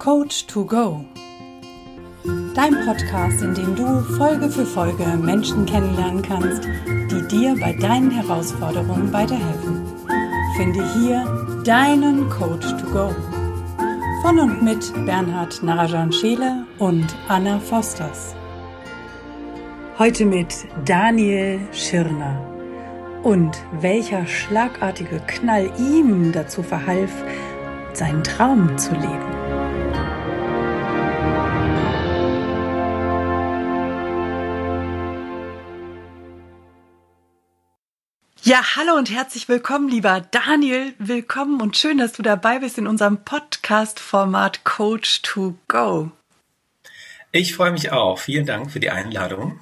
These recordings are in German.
Coach to Go. Dein Podcast, in dem du Folge für Folge Menschen kennenlernen kannst, die dir bei deinen Herausforderungen weiterhelfen. Finde hier deinen Coach to Go. Von und mit Bernhard Narajan Scheele und Anna Fosters. Heute mit Daniel Schirner. Und welcher schlagartige Knall ihm dazu verhalf, seinen Traum zu leben. Ja, hallo und herzlich willkommen, lieber Daniel. Willkommen und schön, dass du dabei bist in unserem Podcast-Format Coach to Go. Ich freue mich auch. Vielen Dank für die Einladung.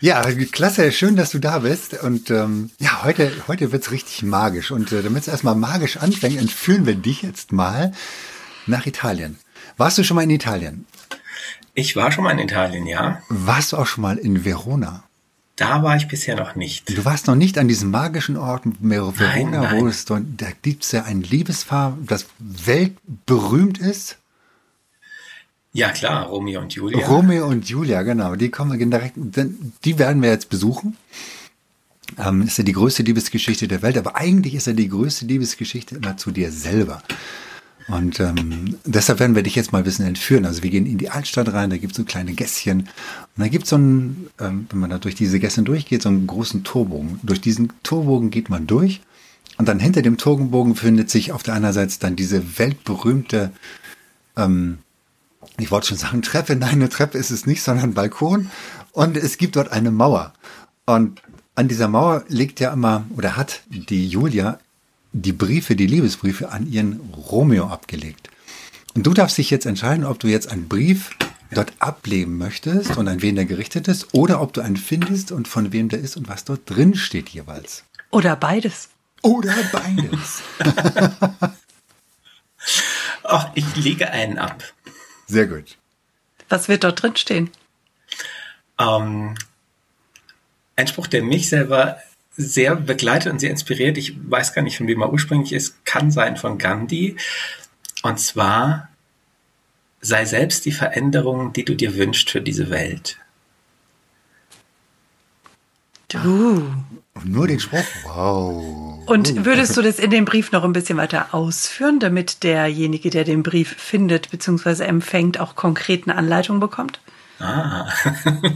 Ja, klasse, schön, dass du da bist. Und ähm, ja, heute, heute wird's richtig magisch. Und äh, damit es erstmal magisch anfängt, entführen wir dich jetzt mal nach Italien. Warst du schon mal in Italien? Ich war schon mal in Italien, ja. Warst du auch schon mal in Verona? Da war ich bisher noch nicht. Du warst noch nicht an diesem magischen Ort Verona, Nein, nein. es dort, da gibt's ja ein Liebespaar, das weltberühmt ist. Ja, klar, Romeo und Julia. Romeo und Julia, genau. Die kommen direkt, die werden wir jetzt besuchen. Ähm, ist ja die größte Liebesgeschichte der Welt, aber eigentlich ist ja die größte Liebesgeschichte immer zu dir selber. Und ähm, deshalb werden wir dich jetzt mal ein bisschen entführen. Also wir gehen in die Altstadt rein, da gibt es so kleine Gässchen. Und da gibt es so einen, ähm, wenn man da durch diese Gässchen durchgeht, so einen großen Torbogen. Durch diesen Torbogen geht man durch. Und dann hinter dem Torbogen findet sich auf der anderen Seite dann diese weltberühmte, ähm, ich wollte schon sagen Treppe, nein, eine Treppe ist es nicht, sondern Balkon. Und es gibt dort eine Mauer. Und an dieser Mauer liegt ja immer, oder hat die Julia die Briefe, die Liebesbriefe an ihren Romeo abgelegt. Und du darfst dich jetzt entscheiden, ob du jetzt einen Brief dort ablegen möchtest und an wen der gerichtet ist, oder ob du einen findest und von wem der ist und was dort drin steht jeweils. Oder beides. Oder beides. Ach, ich lege einen ab. Sehr gut. Was wird dort drin stehen? Ähm, ein Spruch, der mich selber sehr begleitet und sehr inspiriert. Ich weiß gar nicht, von wem er ursprünglich ist. Kann sein von Gandhi. Und zwar, sei selbst die Veränderung, die du dir wünschst für diese Welt. Du. Nur den Spruch? Wow. Und würdest du das in dem Brief noch ein bisschen weiter ausführen, damit derjenige, der den Brief findet bzw. empfängt, auch konkreten Anleitungen bekommt? Ah.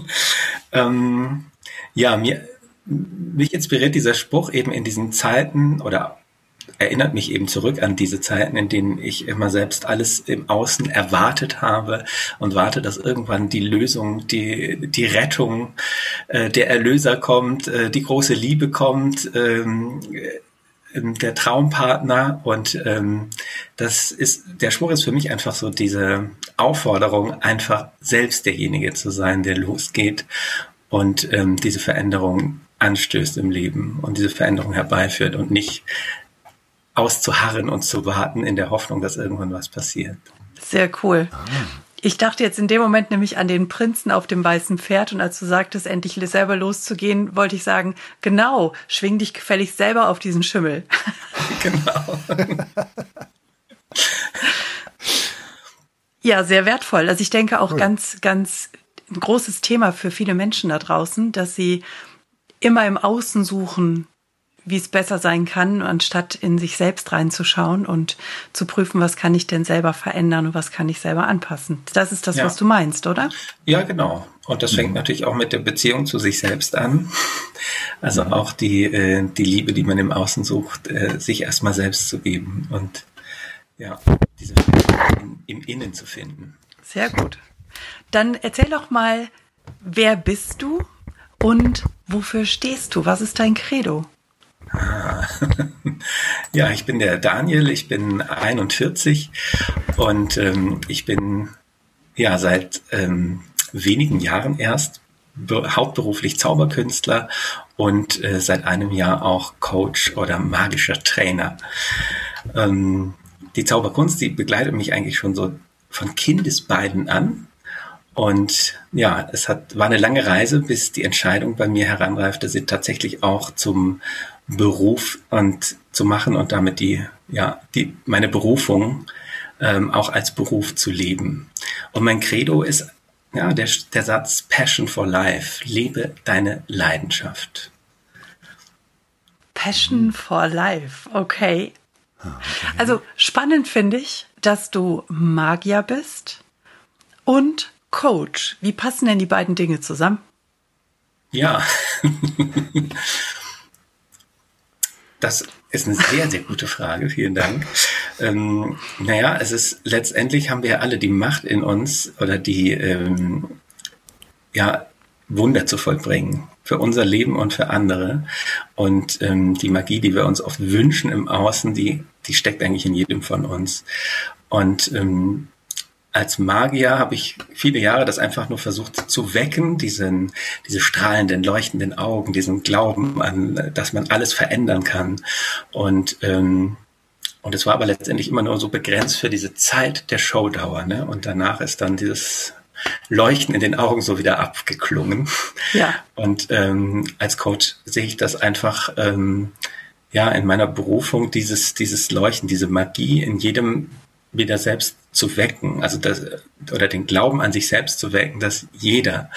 ähm, ja, mir, mich inspiriert dieser Spruch eben in diesen Zeiten oder erinnert mich eben zurück an diese Zeiten, in denen ich immer selbst alles im Außen erwartet habe und warte, dass irgendwann die Lösung, die, die Rettung, äh, der Erlöser kommt, äh, die große Liebe kommt, ähm, äh, der Traumpartner. Und ähm, das ist, der Spruch ist für mich einfach so diese Aufforderung, einfach selbst derjenige zu sein, der losgeht und ähm, diese Veränderung anstößt im Leben und diese Veränderung herbeiführt und nicht auszuharren und zu warten in der Hoffnung, dass irgendwann was passiert. Sehr cool. Ich dachte jetzt in dem Moment nämlich an den Prinzen auf dem weißen Pferd und als du sagtest, endlich selber loszugehen, wollte ich sagen, genau, schwing dich gefälligst selber auf diesen Schimmel. genau. ja, sehr wertvoll. Also ich denke auch cool. ganz, ganz ein großes Thema für viele Menschen da draußen, dass sie immer im Außen suchen, wie es besser sein kann, anstatt in sich selbst reinzuschauen und zu prüfen, was kann ich denn selber verändern und was kann ich selber anpassen. Das ist das, ja. was du meinst, oder? Ja, genau. Und das fängt natürlich auch mit der Beziehung zu sich selbst an. Also auch die, äh, die Liebe, die man im Außen sucht, äh, sich erstmal selbst zu geben und ja, diese Veränderung im Innen zu finden. Sehr gut. Dann erzähl doch mal, wer bist du und wofür stehst du? Was ist dein Credo? Ja, ich bin der Daniel, ich bin 41 und ähm, ich bin ja seit ähm, wenigen Jahren erst hauptberuflich Zauberkünstler und äh, seit einem Jahr auch Coach oder magischer Trainer. Ähm, die Zauberkunst, die begleitet mich eigentlich schon so von Kindesbeinen an. Und ja, es hat, war eine lange Reise, bis die Entscheidung bei mir heranreifte, sie tatsächlich auch zum Beruf und zu machen und damit die, ja, die, meine Berufung ähm, auch als Beruf zu leben. Und mein Credo ist ja der, der Satz Passion for Life, lebe deine Leidenschaft. Passion for Life, okay. Also spannend finde ich, dass du Magier bist und Coach. Wie passen denn die beiden Dinge zusammen? Ja, das ist eine sehr, sehr gute Frage. Vielen Dank. Ähm, naja, es ist letztendlich haben wir alle die Macht in uns oder die ähm, ja Wunder zu vollbringen für unser Leben und für andere. Und ähm, die Magie, die wir uns oft wünschen im Außen, die die steckt eigentlich in jedem von uns. Und ähm, als Magier habe ich viele Jahre das einfach nur versucht zu wecken, diesen, diese strahlenden, leuchtenden Augen, diesen Glauben an, dass man alles verändern kann. Und, ähm, und es war aber letztendlich immer nur so begrenzt für diese Zeit der Showdauer. Ne? Und danach ist dann dieses Leuchten in den Augen so wieder abgeklungen. Ja. Und ähm, als Coach sehe ich das einfach ähm, ja in meiner Berufung, dieses, dieses Leuchten, diese Magie in jedem wieder selbst zu wecken, also das, oder den Glauben an sich selbst zu wecken, dass jeder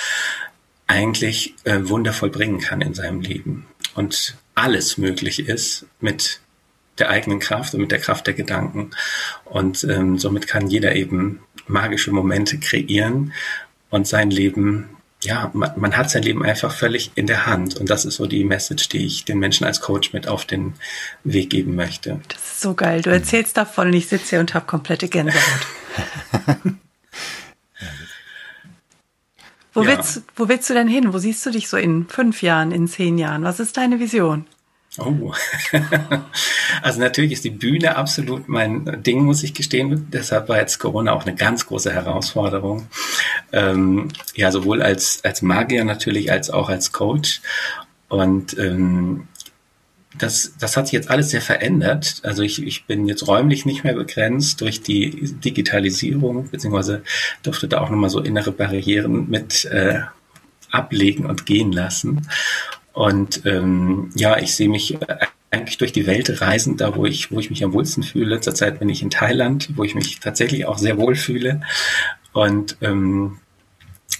eigentlich äh, Wunder vollbringen kann in seinem Leben und alles möglich ist mit der eigenen Kraft und mit der Kraft der Gedanken. Und ähm, somit kann jeder eben magische Momente kreieren und sein Leben ja, man, man, hat sein Leben einfach völlig in der Hand. Und das ist so die Message, die ich den Menschen als Coach mit auf den Weg geben möchte. Das ist so geil. Du erzählst davon und ich sitze hier und habe komplette Gänsehaut. wo, ja. willst, wo willst du denn hin? Wo siehst du dich so in fünf Jahren, in zehn Jahren? Was ist deine Vision? Oh, also natürlich ist die Bühne absolut mein Ding, muss ich gestehen. Deshalb war jetzt Corona auch eine ganz große Herausforderung. Ähm, ja, sowohl als, als Magier natürlich, als auch als Coach. Und ähm, das, das hat sich jetzt alles sehr verändert. Also ich, ich bin jetzt räumlich nicht mehr begrenzt durch die Digitalisierung, beziehungsweise durfte da auch nochmal so innere Barrieren mit äh, ablegen und gehen lassen. Und ähm, ja, ich sehe mich eigentlich durch die Welt reisen, da wo ich, wo ich mich am wohlsten fühle. Zurzeit bin ich in Thailand, wo ich mich tatsächlich auch sehr wohl fühle. Und ähm,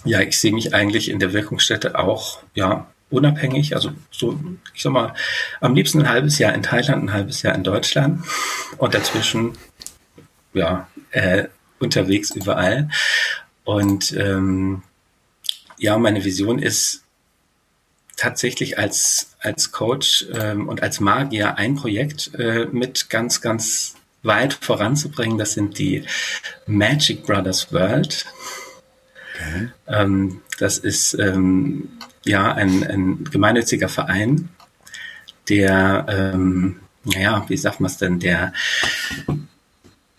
ja, ich sehe mich eigentlich in der Wirkungsstätte auch ja unabhängig. Also so, ich sag mal, am liebsten ein halbes Jahr in Thailand, ein halbes Jahr in Deutschland und dazwischen ja äh, unterwegs überall. Und ähm, ja, meine Vision ist tatsächlich als, als Coach ähm, und als Magier ein Projekt äh, mit ganz, ganz weit voranzubringen. Das sind die Magic Brothers World. Okay. Ähm, das ist ähm, ja ein, ein gemeinnütziger Verein, der, ähm, naja, wie sagt man es denn, der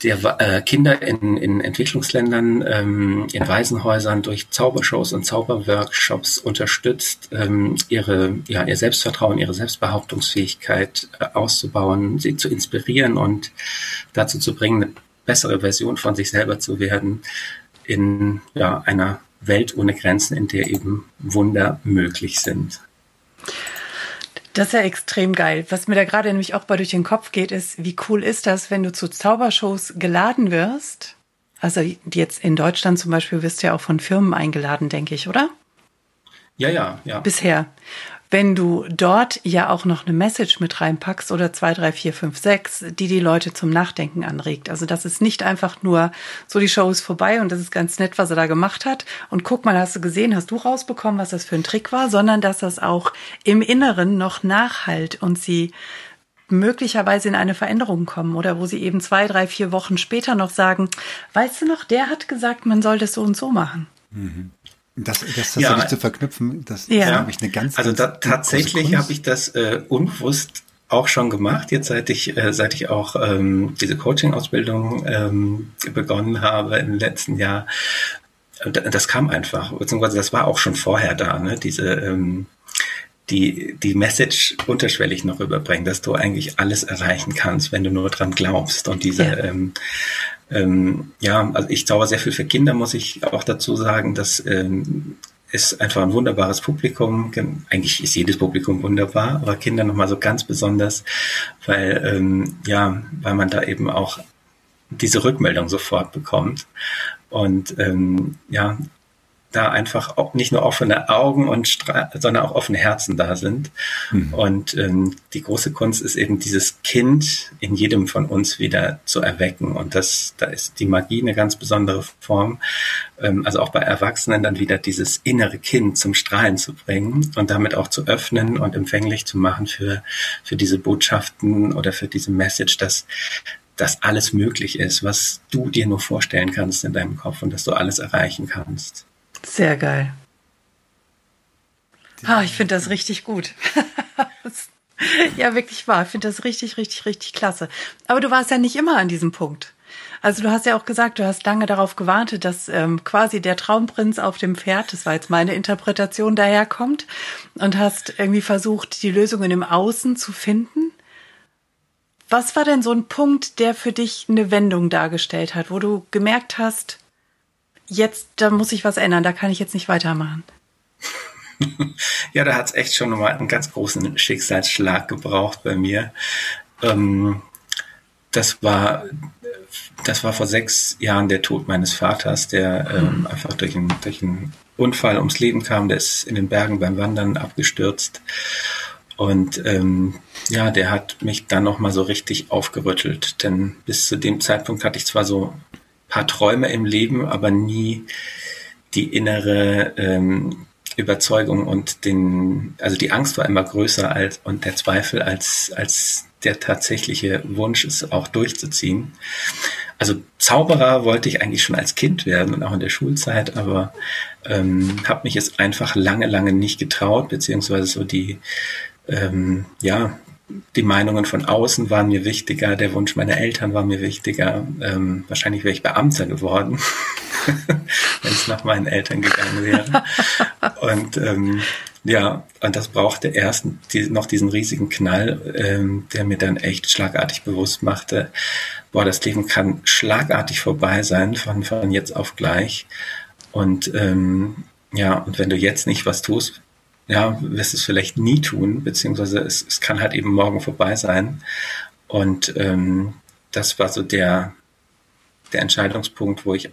der äh, Kinder in, in Entwicklungsländern, ähm, in Waisenhäusern durch Zaubershows und Zauberworkshops unterstützt, ähm, ihre, ja, ihr Selbstvertrauen, ihre Selbstbehauptungsfähigkeit äh, auszubauen, sie zu inspirieren und dazu zu bringen, eine bessere Version von sich selber zu werden in ja, einer Welt ohne Grenzen, in der eben Wunder möglich sind. Das ist ja extrem geil. Was mir da gerade nämlich auch bei durch den Kopf geht, ist, wie cool ist das, wenn du zu Zaubershows geladen wirst? Also jetzt in Deutschland zum Beispiel wirst du ja auch von Firmen eingeladen, denke ich, oder? Ja, ja, ja. Bisher wenn du dort ja auch noch eine Message mit reinpackst oder zwei, drei, vier, fünf, sechs, die die Leute zum Nachdenken anregt. Also das ist nicht einfach nur so, die Show ist vorbei und das ist ganz nett, was er da gemacht hat. Und guck mal, hast du gesehen, hast du rausbekommen, was das für ein Trick war, sondern dass das auch im Inneren noch nachhalt und sie möglicherweise in eine Veränderung kommen oder wo sie eben zwei, drei, vier Wochen später noch sagen, weißt du noch, der hat gesagt, man soll das so und so machen. Mhm. Das, das tatsächlich ja. zu verknüpfen, das ja. habe ich eine ganz, Also da, tatsächlich habe ich das äh, unbewusst auch schon gemacht, jetzt seit ich, äh, seit ich auch ähm, diese Coaching-Ausbildung ähm, begonnen habe im letzten Jahr. Das kam einfach, beziehungsweise das war auch schon vorher da, ne? diese ähm, die, die Message unterschwellig noch überbringen, dass du eigentlich alles erreichen kannst, wenn du nur dran glaubst. Und diese, ja. ähm, ähm, ja, also ich zauber sehr viel für Kinder, muss ich auch dazu sagen. Das ähm, ist einfach ein wunderbares Publikum. Eigentlich ist jedes Publikum wunderbar, aber Kinder nochmal so ganz besonders, weil, ähm, ja, weil man da eben auch diese Rückmeldung sofort bekommt. Und ähm, ja, da einfach auch nicht nur offene Augen und sondern auch offene Herzen da sind. Mhm. Und ähm, die große Kunst ist eben dieses Kind in jedem von uns wieder zu erwecken. Und das, da ist die Magie eine ganz besondere Form. Ähm, also auch bei Erwachsenen dann wieder dieses innere Kind zum Strahlen zu bringen und damit auch zu öffnen und empfänglich zu machen für, für diese Botschaften oder für diese Message, dass dass alles möglich ist, was du dir nur vorstellen kannst in deinem Kopf und dass du alles erreichen kannst. Sehr geil. Ah, ich finde das richtig gut. ja, wirklich wahr. Ich finde das richtig, richtig, richtig klasse. Aber du warst ja nicht immer an diesem Punkt. Also du hast ja auch gesagt, du hast lange darauf gewartet, dass ähm, quasi der Traumprinz auf dem Pferd, das war jetzt meine Interpretation, daherkommt und hast irgendwie versucht, die Lösungen im Außen zu finden. Was war denn so ein Punkt, der für dich eine Wendung dargestellt hat, wo du gemerkt hast, jetzt, da muss ich was ändern, da kann ich jetzt nicht weitermachen. ja, da hat es echt schon mal einen ganz großen Schicksalsschlag gebraucht bei mir. Ähm, das war, das war vor sechs Jahren der Tod meines Vaters, der ähm, mhm. einfach durch einen, durch einen Unfall ums Leben kam. Der ist in den Bergen beim Wandern abgestürzt. Und ähm, ja, der hat mich dann noch mal so richtig aufgerüttelt, denn bis zu dem Zeitpunkt hatte ich zwar so paar Träume im Leben, aber nie die innere ähm, Überzeugung und den, also die Angst war immer größer als und der Zweifel als als der tatsächliche Wunsch, es auch durchzuziehen. Also Zauberer wollte ich eigentlich schon als Kind werden und auch in der Schulzeit, aber ähm, habe mich jetzt einfach lange, lange nicht getraut, beziehungsweise so die ähm, ja die Meinungen von außen waren mir wichtiger, der Wunsch meiner Eltern war mir wichtiger. Ähm, wahrscheinlich wäre ich Beamter geworden, wenn es nach meinen Eltern gegangen wäre. Und ähm, ja, und das brauchte erst die, noch diesen riesigen Knall, ähm, der mir dann echt schlagartig bewusst machte, boah, das Leben kann schlagartig vorbei sein, von, von jetzt auf gleich. Und ähm, ja, und wenn du jetzt nicht was tust, ja, wirst es vielleicht nie tun, beziehungsweise es, es kann halt eben morgen vorbei sein. Und ähm, das war so der, der Entscheidungspunkt, wo ich,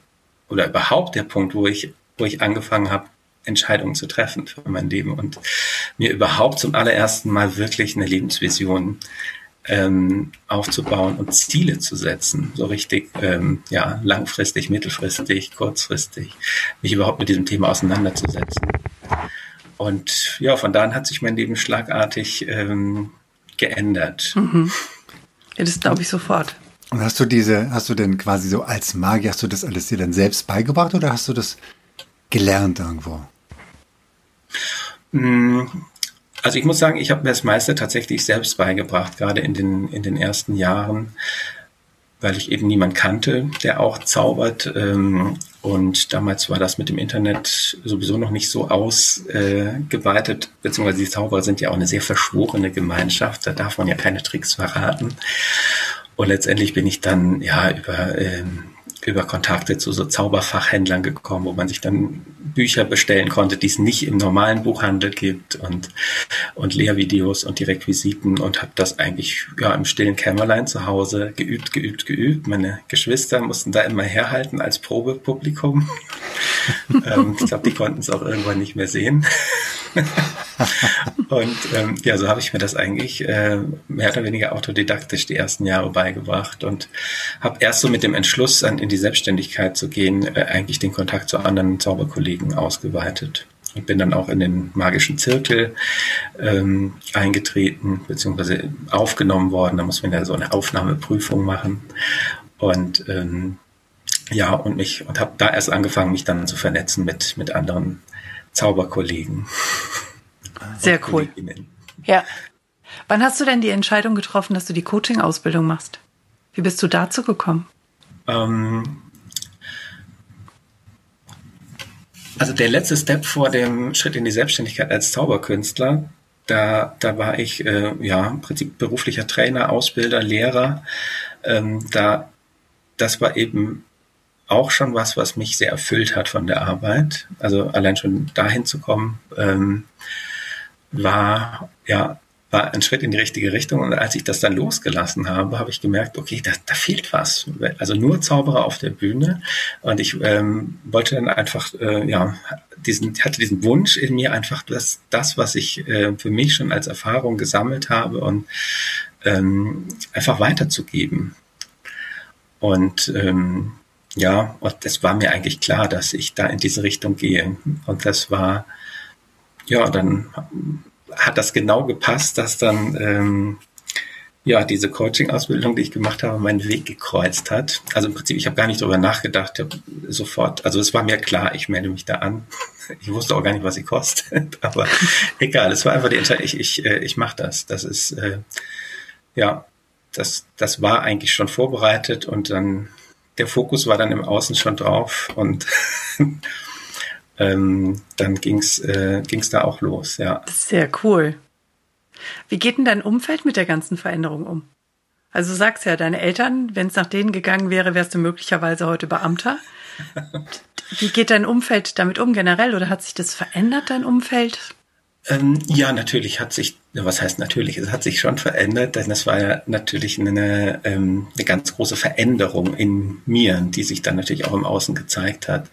oder überhaupt der Punkt, wo ich, wo ich angefangen habe, Entscheidungen zu treffen für mein Leben und mir überhaupt zum allerersten Mal wirklich eine Lebensvision ähm, aufzubauen und Ziele zu setzen, so richtig ähm, ja langfristig, mittelfristig, kurzfristig, mich überhaupt mit diesem Thema auseinanderzusetzen. Und ja, von da an hat sich mein Leben schlagartig ähm, geändert. Mhm. Ja, das glaube ich sofort. Und hast du diese, hast du denn quasi so als Magier, hast du das alles dir dann selbst beigebracht oder hast du das gelernt irgendwo? Mm, also ich muss sagen, ich habe mir das meiste tatsächlich selbst beigebracht, gerade in den, in den ersten Jahren, weil ich eben niemand kannte, der auch zaubert. Ähm, und damals war das mit dem Internet sowieso noch nicht so ausgeweitet, äh, beziehungsweise die Zauberer sind ja auch eine sehr verschworene Gemeinschaft, da darf man ja keine Tricks verraten. Und letztendlich bin ich dann ja über ähm, über Kontakte zu so Zauberfachhändlern gekommen, wo man sich dann Bücher bestellen konnte, die es nicht im normalen Buchhandel gibt und, und Lehrvideos und die Requisiten und habe das eigentlich ja im stillen Kämmerlein zu Hause geübt, geübt, geübt. Meine Geschwister mussten da immer herhalten als Probepublikum. ähm, ich glaube, die konnten es auch irgendwann nicht mehr sehen. und ähm, ja, so habe ich mir das eigentlich äh, mehr oder weniger autodidaktisch die ersten Jahre beigebracht und habe erst so mit dem Entschluss, an, die Selbstständigkeit zu gehen, äh, eigentlich den Kontakt zu anderen Zauberkollegen ausgeweitet. Ich bin dann auch in den magischen Zirkel ähm, eingetreten, beziehungsweise aufgenommen worden. Da muss man ja so eine Aufnahmeprüfung machen. Und ähm, ja, und mich und habe da erst angefangen, mich dann zu vernetzen mit, mit anderen Zauberkollegen. Sehr cool. Ja. Wann hast du denn die Entscheidung getroffen, dass du die Coaching-Ausbildung machst? Wie bist du dazu gekommen? Ähm, also der letzte Step vor dem Schritt in die Selbstständigkeit als Zauberkünstler, da, da war ich äh, ja im Prinzip beruflicher Trainer, Ausbilder, Lehrer. Ähm, da, das war eben auch schon was, was mich sehr erfüllt hat von der Arbeit. Also allein schon dahin zu kommen, ähm, war ja war ein Schritt in die richtige Richtung. Und als ich das dann losgelassen habe, habe ich gemerkt, okay, da, da fehlt was. Also nur Zauberer auf der Bühne. Und ich ähm, wollte dann einfach, äh, ja, diesen, hatte diesen Wunsch in mir einfach, dass das, was ich äh, für mich schon als Erfahrung gesammelt habe und ähm, einfach weiterzugeben. Und ähm, ja, und es war mir eigentlich klar, dass ich da in diese Richtung gehe. Und das war, ja, dann hat das genau gepasst, dass dann ähm, ja diese Coaching-Ausbildung, die ich gemacht habe, meinen Weg gekreuzt hat. Also im Prinzip, ich habe gar nicht darüber nachgedacht, sofort, also es war mir klar, ich melde mich da an. Ich wusste auch gar nicht, was sie kostet, aber egal, es war einfach die Entscheidung, ich, ich, äh, ich mache das. Das ist, äh, ja, das, das war eigentlich schon vorbereitet und dann der Fokus war dann im Außen schon drauf und ähm, dann ging's äh, ging's da auch los, ja. Sehr cool. Wie geht denn dein Umfeld mit der ganzen Veränderung um? Also sagst ja, deine Eltern, wenn es nach denen gegangen wäre, wärst du möglicherweise heute Beamter. Wie geht dein Umfeld damit um generell oder hat sich das verändert, dein Umfeld? Ähm, ja, natürlich hat sich, was heißt natürlich, es hat sich schon verändert, denn es war ja natürlich eine, ähm, eine ganz große Veränderung in mir, die sich dann natürlich auch im Außen gezeigt hat.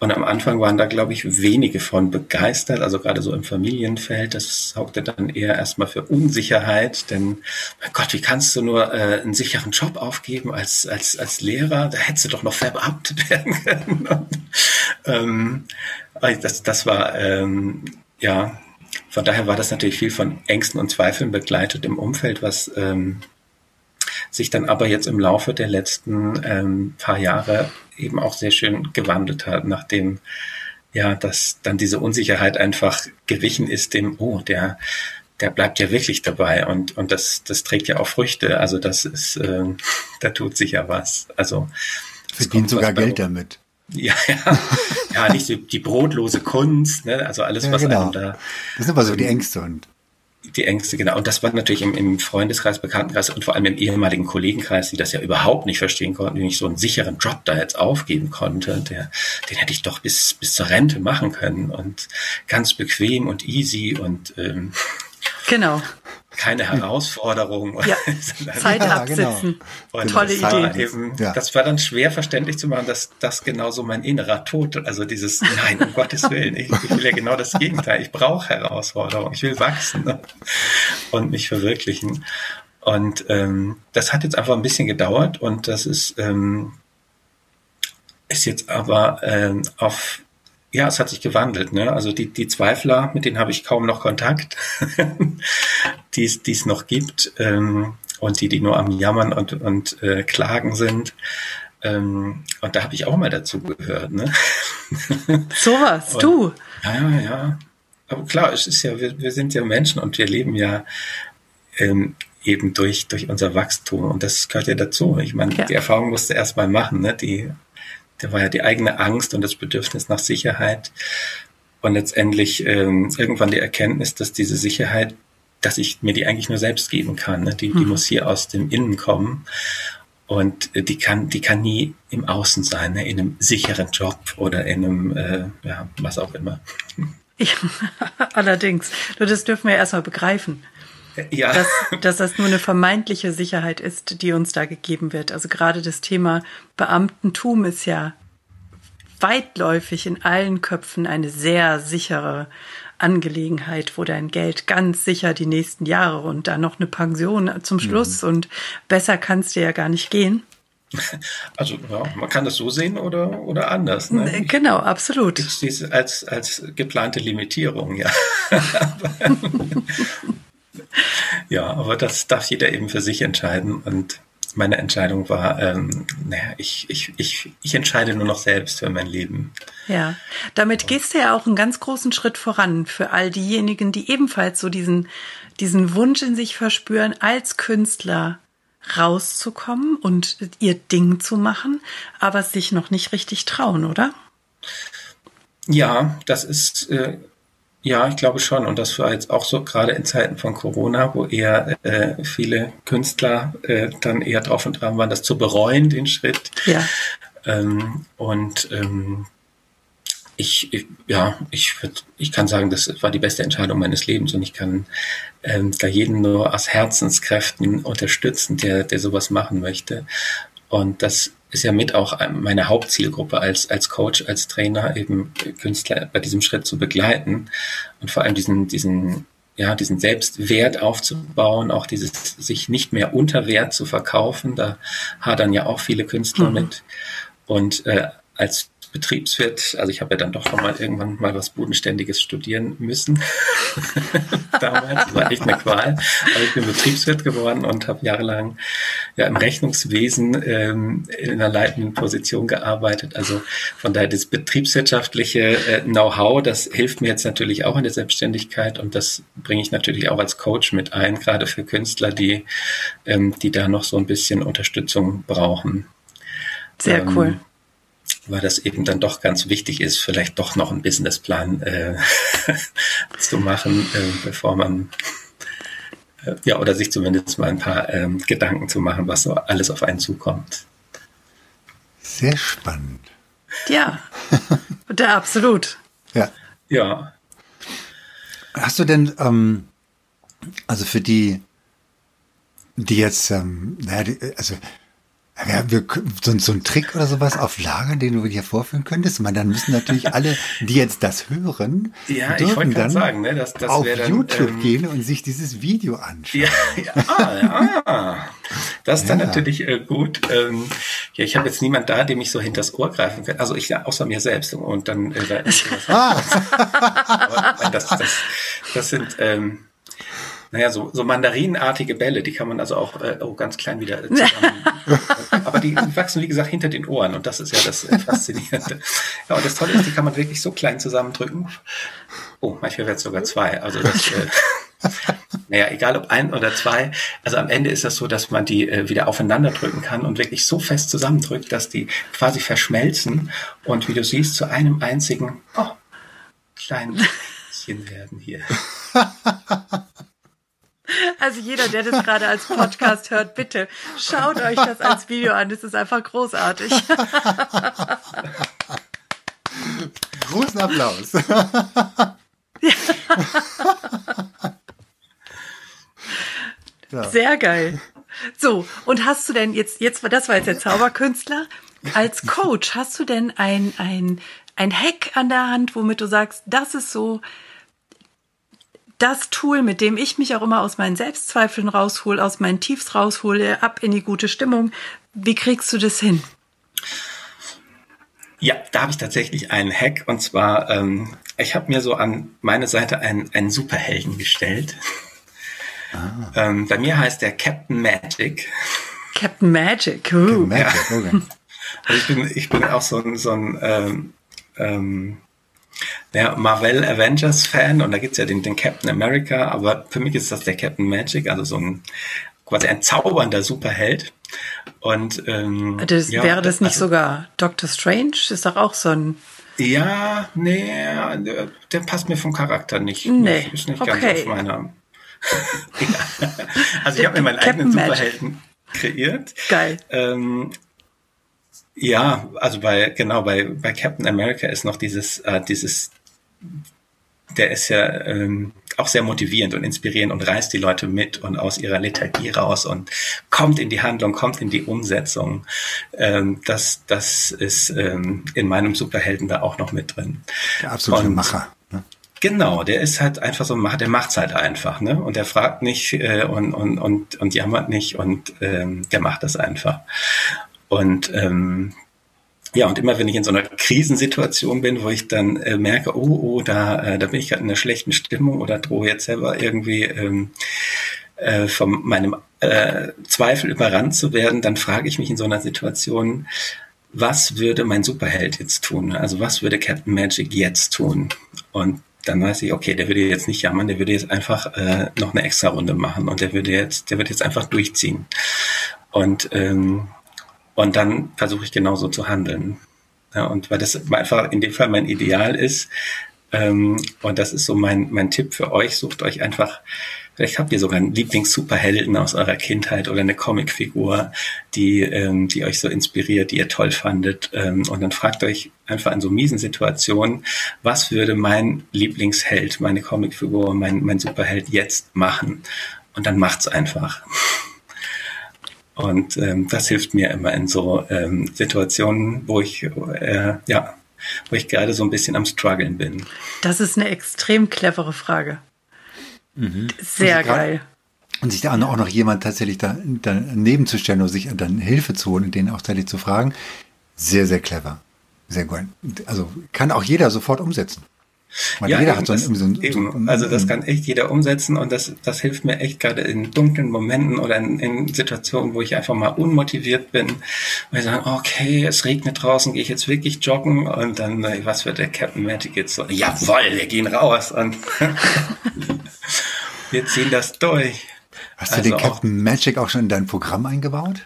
Und am Anfang waren da, glaube ich, wenige von begeistert, also gerade so im Familienfeld, das sorgte dann eher erstmal für Unsicherheit, denn, mein Gott, wie kannst du nur äh, einen sicheren Job aufgeben als, als, als Lehrer? Da hättest du doch noch verbeamtet werden können. Und, ähm, das, das war, ähm, ja, von daher war das natürlich viel von Ängsten und Zweifeln begleitet im Umfeld, was ähm, sich dann aber jetzt im Laufe der letzten ähm, paar Jahre eben auch sehr schön gewandelt hat, nachdem ja, dass dann diese Unsicherheit einfach gewichen ist dem, oh, der, der bleibt ja wirklich dabei und, und das, das trägt ja auch Früchte. Also das ist, äh, da tut sich ja was. Also verdient sogar Geld damit. Ja, ja, ja, nicht die, die brotlose Kunst, ne? also alles, ja, was genau. einem da. Das sind aber so die Ängste und. Die Ängste, genau. Und das war natürlich im, im Freundeskreis, Bekanntenkreis und vor allem im ehemaligen Kollegenkreis, die das ja überhaupt nicht verstehen konnten, die nicht so einen sicheren Job da jetzt aufgeben konnte. Der, den hätte ich doch bis, bis zur Rente machen können und ganz bequem und easy und ähm, Genau keine Herausforderung. Ja, Zeit ja, absitzen. Genau. Tolle Idee. Eben, ja. Das war dann schwer verständlich zu machen, dass das genauso mein innerer Tod, also dieses Nein, um Gottes Willen, ich, ich, will ja genau das Gegenteil. Ich brauche Herausforderungen, ich will wachsen ne? und mich verwirklichen. Und ähm, das hat jetzt einfach ein bisschen gedauert und das ist, ähm, ist jetzt aber ähm, auf ja, es hat sich gewandelt. Ne? Also die, die Zweifler, mit denen habe ich kaum noch Kontakt, die es noch gibt ähm, und die, die nur am Jammern und, und äh, Klagen sind. Ähm, und da habe ich auch mal dazu gehört. Ne? Sowas, du. Ja, ja, ja. Aber klar, es ist ja, wir, wir sind ja Menschen und wir leben ja ähm, eben durch, durch unser Wachstum und das gehört ja dazu. Ich meine, ja. die Erfahrung musste erst mal machen, ne? Die der war ja die eigene Angst und das Bedürfnis nach Sicherheit und letztendlich ähm, irgendwann die Erkenntnis, dass diese Sicherheit, dass ich mir die eigentlich nur selbst geben kann. Ne? Die, die mhm. muss hier aus dem Innen kommen und äh, die kann, die kann nie im Außen sein, ne? in einem sicheren Job oder in einem, äh, ja, was auch immer. Ja, allerdings. Nur das dürfen wir erstmal begreifen. Ja. Dass, dass das nur eine vermeintliche Sicherheit ist, die uns da gegeben wird. Also gerade das Thema Beamtentum ist ja weitläufig in allen Köpfen eine sehr sichere Angelegenheit, wo dein Geld ganz sicher die nächsten Jahre und dann noch eine Pension zum mhm. Schluss mhm. und besser kannst du ja gar nicht gehen. Also ja, man kann das so sehen oder, oder anders. Ne? Genau, absolut. Ich sehe es als, als geplante Limitierung, ja. ja, aber das darf jeder eben für sich entscheiden und meine Entscheidung war, ähm, naja, ich, ich, ich, ich entscheide nur noch selbst für mein Leben. Ja, damit gehst du ja auch einen ganz großen Schritt voran für all diejenigen, die ebenfalls so diesen, diesen Wunsch in sich verspüren, als Künstler rauszukommen und ihr Ding zu machen, aber sich noch nicht richtig trauen, oder? Ja, das ist äh, ja, ich glaube schon. Und das war jetzt auch so gerade in Zeiten von Corona, wo eher äh, viele Künstler äh, dann eher drauf und dran waren, das zu bereuen, den Schritt. Ja. Ähm, und ähm, ich, ich, ja, ich ich kann sagen, das war die beste Entscheidung meines Lebens und ich kann ähm, da jeden nur aus Herzenskräften unterstützen, der, der sowas machen möchte. Und das ist ja mit auch meine Hauptzielgruppe als, als Coach, als Trainer, eben Künstler bei diesem Schritt zu begleiten und vor allem diesen, diesen, ja, diesen Selbstwert aufzubauen, auch dieses sich nicht mehr unter Wert zu verkaufen. Da hadern ja auch viele Künstler mhm. mit. Und äh, als Betriebswirt, also ich habe ja dann doch noch mal irgendwann mal was Bodenständiges studieren müssen. Damals war echt eine Qual. Aber ich bin Betriebswirt geworden und habe jahrelang ja im Rechnungswesen ähm, in einer leitenden Position gearbeitet. Also von daher das betriebswirtschaftliche äh, Know-how, das hilft mir jetzt natürlich auch in der Selbstständigkeit und das bringe ich natürlich auch als Coach mit ein, gerade für Künstler, die, ähm, die da noch so ein bisschen Unterstützung brauchen. Sehr ähm, cool weil das eben dann doch ganz wichtig ist, vielleicht doch noch einen Businessplan äh, zu machen, äh, bevor man äh, ja oder sich zumindest mal ein paar ähm, Gedanken zu machen, was so alles auf einen zukommt. Sehr spannend. Ja, ja absolut. Ja. Ja. Hast du denn, ähm, also für die, die jetzt, ähm, naja, die, also ja, wir, so, so ein Trick oder sowas auf Lager, den du hier vorführen könntest. Man, dann müssen natürlich alle, die jetzt das hören, ja, dürfen dann sagen, ne, das, das auf dann, YouTube ähm, gehen und sich dieses Video anschauen. Ja, ja, ah, das ist dann natürlich äh, gut. Ähm, ja, ich habe jetzt niemand da, dem ich so hinters Ohr greifen kann. Also ich ja, außer mir selbst. Und dann äh, da ah. Aber, das, das, das sind ähm, naja, so, so mandarinenartige Bälle, die kann man also auch äh, oh, ganz klein wieder zusammen. aber die wachsen, wie gesagt, hinter den Ohren und das ist ja das äh, Faszinierende. Ja, und das Tolle ist, die kann man wirklich so klein zusammendrücken. Oh, manchmal wird es sogar zwei. Also das, äh, naja, egal ob ein oder zwei. Also am Ende ist das so, dass man die äh, wieder aufeinander drücken kann und wirklich so fest zusammendrückt, dass die quasi verschmelzen und wie du siehst, zu einem einzigen oh, kleinen werden hier. Also jeder, der das gerade als Podcast hört, bitte schaut euch das als Video an. Das ist einfach großartig. Großen Applaus. Ja. Sehr geil. So, und hast du denn jetzt, jetzt, das war jetzt der Zauberkünstler, als Coach, hast du denn ein, ein, ein Hack an der Hand, womit du sagst, das ist so das Tool, mit dem ich mich auch immer aus meinen Selbstzweifeln raushol, aus meinen Tiefs raushole, ab in die gute Stimmung. Wie kriegst du das hin? Ja, da habe ich tatsächlich einen Hack und zwar, ähm, ich habe mir so an meine Seite einen, einen Superhelden gestellt. Ah. Ähm, bei mir heißt der Captain Magic. Captain Magic, uh. Captain Magic, okay. Also ich bin, ich bin auch so ein, so ein ähm, ähm, ja, Marvel Avengers Fan und da gibt's ja den, den Captain America, aber für mich ist das der Captain Magic, also so ein quasi ein zaubernder Superheld. Und ähm, das, ja, wäre das nicht also, sogar Doctor Strange? Ist doch auch so ein ja, nee, der, passt mir vom Charakter nicht. Nee, ist nicht okay. ganz auf meiner. also ich habe mir meinen Captain eigenen Superhelden kreiert. Geil. Ähm, ja, also bei, genau, bei, bei Captain America ist noch dieses, äh, dieses, der ist ja ähm, auch sehr motivierend und inspirierend und reißt die Leute mit und aus ihrer Lethargie raus und kommt in die Handlung, kommt in die Umsetzung. Ähm, das, das ist ähm, in meinem Superhelden da auch noch mit drin. Der absolute und, Macher. Ne? Genau, der ist halt einfach so, der macht's halt einfach, ne? Und der fragt nicht äh, und, und, und, und jammert nicht und ähm, der macht das einfach. Und ähm, ja, und immer wenn ich in so einer Krisensituation bin, wo ich dann äh, merke, oh, oh, da, äh, da bin ich gerade in einer schlechten Stimmung oder drohe jetzt selber irgendwie ähm, äh, von meinem äh, Zweifel überrannt zu werden, dann frage ich mich in so einer Situation, was würde mein Superheld jetzt tun? Also was würde Captain Magic jetzt tun? Und dann weiß ich, okay, der würde jetzt nicht jammern, der würde jetzt einfach äh, noch eine extra Runde machen und der würde jetzt, der wird jetzt einfach durchziehen. Und ähm, und dann versuche ich genauso zu handeln. Ja, und weil das einfach in dem Fall mein Ideal ist, ähm, und das ist so mein, mein Tipp für euch, sucht euch einfach vielleicht habt ihr sogar einen Lieblings-Superhelden aus eurer Kindheit oder eine Comicfigur, die, ähm, die euch so inspiriert, die ihr toll fandet. Ähm, und dann fragt euch einfach in so miesen Situationen, was würde mein Lieblingsheld, meine Comicfigur, mein, mein Superheld jetzt machen? Und dann macht's einfach. Und ähm, das hilft mir immer in so ähm, Situationen, wo ich äh, ja, wo ich gerade so ein bisschen am struggeln bin. Das ist eine extrem clevere Frage. Mhm. Sehr also geil. Und sich da auch noch jemand tatsächlich da, daneben zu stellen oder sich dann Hilfe zu holen und den auch tatsächlich zu fragen, sehr, sehr clever. Sehr gut. Also kann auch jeder sofort umsetzen. Weil ja, jeder hat so, ein, so, ein, so ein, Also das kann echt jeder umsetzen und das, das hilft mir echt gerade in dunklen Momenten oder in, in Situationen, wo ich einfach mal unmotiviert bin, wo ich sage, okay, es regnet draußen, gehe ich jetzt wirklich joggen und dann, was wird der Captain Magic jetzt so? Jawoll, wir gehen raus und wir ziehen das durch. Hast also du den also Captain Magic auch schon in dein Programm eingebaut?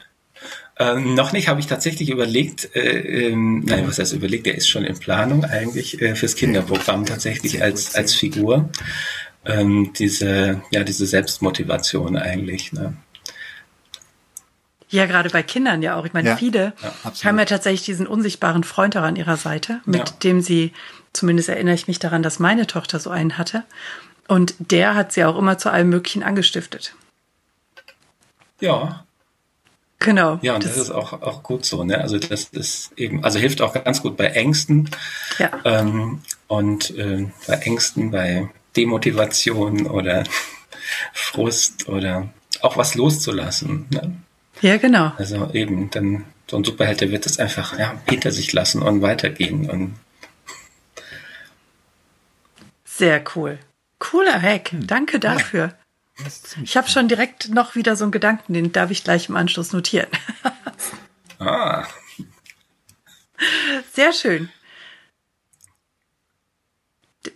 Ähm, noch nicht, habe ich tatsächlich überlegt, äh, ähm, nein, was heißt überlegt, der ist schon in Planung eigentlich äh, fürs Kinderprogramm tatsächlich als, als Figur. Ähm, diese, ja, diese Selbstmotivation eigentlich. Ne? Ja, gerade bei Kindern ja auch. Ich meine, ja, viele ja, haben ja tatsächlich diesen unsichtbaren Freund auch an ihrer Seite, mit ja. dem sie, zumindest erinnere ich mich daran, dass meine Tochter so einen hatte. Und der hat sie auch immer zu allem Möglichen angestiftet. Ja, Genau. Ja, und das, das, ist auch, auch gut so. Ne? Also das ist eben, also hilft auch ganz gut bei Ängsten. Ja. Ähm, und äh, bei Ängsten, bei Demotivation oder Frust oder auch was loszulassen. Ne? Ja, genau. Also eben, dann so ein Superheld, der wird das einfach ja, hinter sich lassen und weitergehen. Und Sehr cool. Cooler Hack. Hm. Danke dafür. Ja. Ich habe schon direkt noch wieder so einen Gedanken, den darf ich gleich im Anschluss notieren. ah. Sehr schön.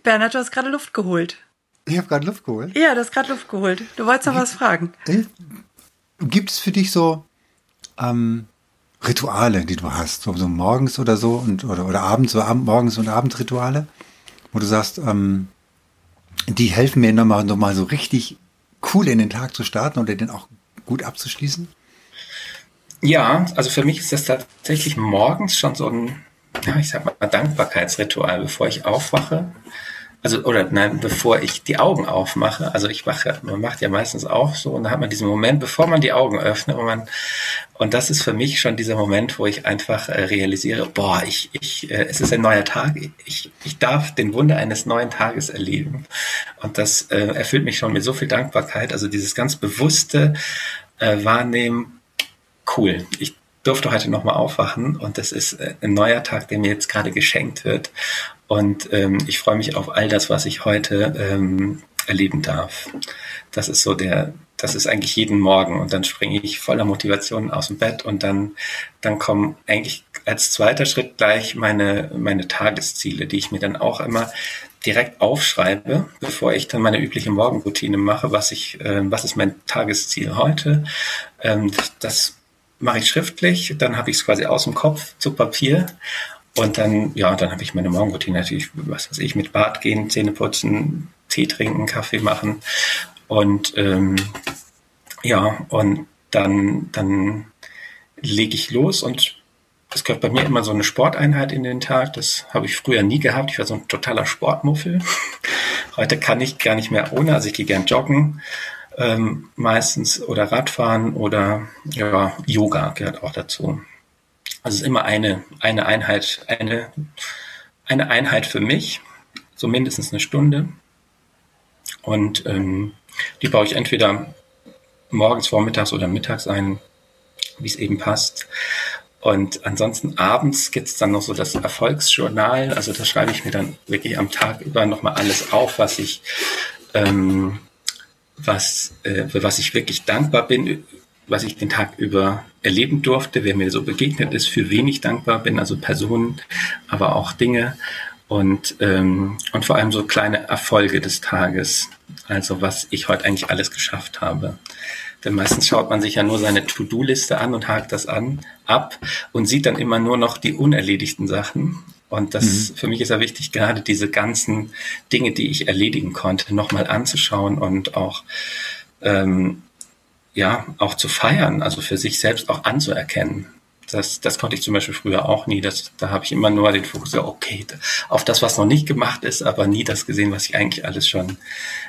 Bernhard, du hast gerade Luft geholt. Ich habe gerade Luft geholt. Ja, du hast gerade Luft geholt. Du wolltest noch was fragen. Äh, gibt es für dich so ähm, Rituale, die du hast, so, so, morgens oder so und oder, oder abends, so Abend, morgens und Abendrituale, wo du sagst, ähm, die helfen mir nochmal noch mal so richtig cool in den Tag zu starten oder den auch gut abzuschließen? Ja, also für mich ist das tatsächlich morgens schon so ein, ja, ich sag mal, Dankbarkeitsritual, bevor ich aufwache also oder nein, bevor ich die Augen aufmache, also ich wache, man macht ja meistens auch so und dann hat man diesen Moment, bevor man die Augen öffnet und man und das ist für mich schon dieser Moment, wo ich einfach äh, realisiere, boah, ich, ich, äh, es ist ein neuer Tag, ich, ich darf den Wunder eines neuen Tages erleben. Und das äh, erfüllt mich schon mit so viel Dankbarkeit, also dieses ganz bewusste äh, Wahrnehmen, cool, ich durfte heute nochmal aufwachen und das ist äh, ein neuer Tag, der mir jetzt gerade geschenkt wird und ähm, ich freue mich auf all das, was ich heute ähm, erleben darf. Das ist so der, das ist eigentlich jeden Morgen und dann springe ich voller Motivation aus dem Bett und dann, dann kommen eigentlich als zweiter Schritt gleich meine, meine Tagesziele, die ich mir dann auch immer direkt aufschreibe, bevor ich dann meine übliche Morgenroutine mache, was ich, äh, was ist mein Tagesziel heute. Ähm, das mache ich schriftlich, dann habe ich es quasi aus dem Kopf zu Papier und dann, ja, dann habe ich meine Morgenroutine natürlich, was weiß ich, mit Bad gehen, Zähne putzen, Tee trinken, Kaffee machen. Und ähm, ja, und dann, dann lege ich los und es gehört bei mir immer so eine Sporteinheit in den Tag. Das habe ich früher nie gehabt. Ich war so ein totaler Sportmuffel. Heute kann ich gar nicht mehr ohne. Also ich gehe gern joggen ähm, meistens oder Radfahren oder ja, Yoga gehört auch dazu. Also es ist immer eine, eine Einheit, eine, eine Einheit für mich, so mindestens eine Stunde. Und ähm, die baue ich entweder morgens, vormittags oder mittags ein, wie es eben passt. Und ansonsten abends gibt's dann noch so das Erfolgsjournal. Also da schreibe ich mir dann wirklich am Tag über nochmal alles auf, was ich, ähm, was, äh, für was ich wirklich dankbar bin was ich den Tag über erleben durfte, wer mir so begegnet ist, für wen ich dankbar bin, also Personen, aber auch Dinge und, ähm, und vor allem so kleine Erfolge des Tages, also was ich heute eigentlich alles geschafft habe. Denn meistens schaut man sich ja nur seine To-Do-Liste an und hakt das an, ab und sieht dann immer nur noch die unerledigten Sachen. Und das mhm. für mich ist ja wichtig, gerade diese ganzen Dinge, die ich erledigen konnte, nochmal anzuschauen und auch ähm, ja auch zu feiern, also für sich selbst auch anzuerkennen. Das, das konnte ich zum Beispiel früher auch nie. Das, da habe ich immer nur den Fokus, okay, auf das, was noch nicht gemacht ist, aber nie das gesehen, was ich eigentlich alles schon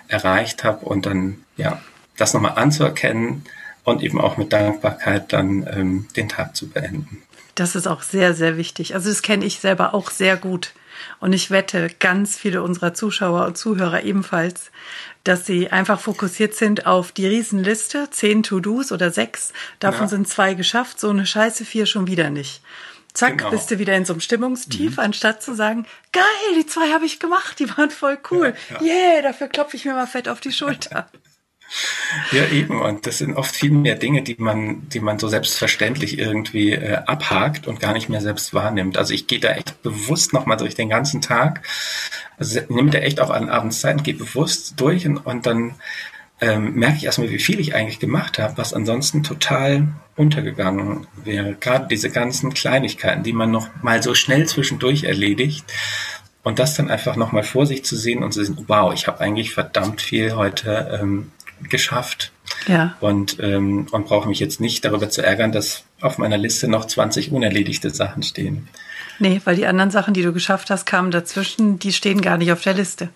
erreicht habe. Und dann, ja, das nochmal anzuerkennen und eben auch mit Dankbarkeit dann ähm, den Tag zu beenden. Das ist auch sehr, sehr wichtig. Also das kenne ich selber auch sehr gut. Und ich wette, ganz viele unserer Zuschauer und Zuhörer ebenfalls, dass sie einfach fokussiert sind auf die Riesenliste, zehn To-Dos oder sechs. Davon ja. sind zwei geschafft, so eine Scheiße vier schon wieder nicht. Zack, genau. bist du wieder in so einem Stimmungstief, mhm. anstatt zu sagen, geil, die zwei habe ich gemacht, die waren voll cool. Ja, ja. Yeah, dafür klopfe ich mir mal fett auf die Schulter. Ja, eben. Und das sind oft viel mehr Dinge, die man, die man so selbstverständlich irgendwie äh, abhakt und gar nicht mehr selbst wahrnimmt. Also ich gehe da echt bewusst nochmal durch den ganzen Tag. Also nehme da echt auch an Abendszeit gehe bewusst durch und, und dann ähm, merke ich erstmal, wie viel ich eigentlich gemacht habe, was ansonsten total untergegangen wäre. Gerade diese ganzen Kleinigkeiten, die man noch mal so schnell zwischendurch erledigt. Und das dann einfach nochmal vor sich zu sehen und zu sehen, wow, ich habe eigentlich verdammt viel heute ähm, geschafft. Ja. Und, ähm, und brauche mich jetzt nicht darüber zu ärgern, dass auf meiner Liste noch 20 unerledigte Sachen stehen. Nee, weil die anderen Sachen, die du geschafft hast, kamen dazwischen, die stehen gar nicht auf der Liste.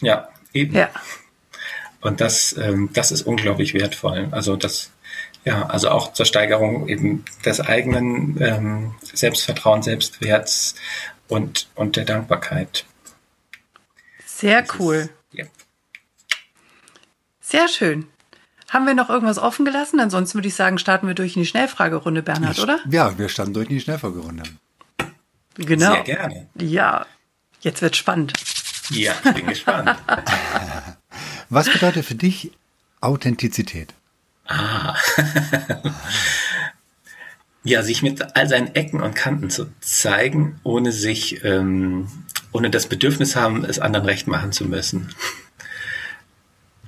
Ja, eben. Ja. Und das, ähm, das ist unglaublich wertvoll. Also das, ja, also auch zur Steigerung eben des eigenen ähm, Selbstvertrauens, Selbstwerts und, und der Dankbarkeit. Sehr das cool. Ist, sehr schön. Haben wir noch irgendwas offen gelassen? Ansonsten würde ich sagen, starten wir durch in die Schnellfragerunde, Bernhard, oder? Ja, wir starten durch in die Schnellfragerunde. Genau. Sehr gerne. Ja, jetzt wird spannend. Ja, ich bin gespannt. Was bedeutet für dich Authentizität? Ah. ja, sich mit all seinen Ecken und Kanten zu zeigen, ohne sich, ähm, ohne das Bedürfnis haben, es anderen recht machen zu müssen.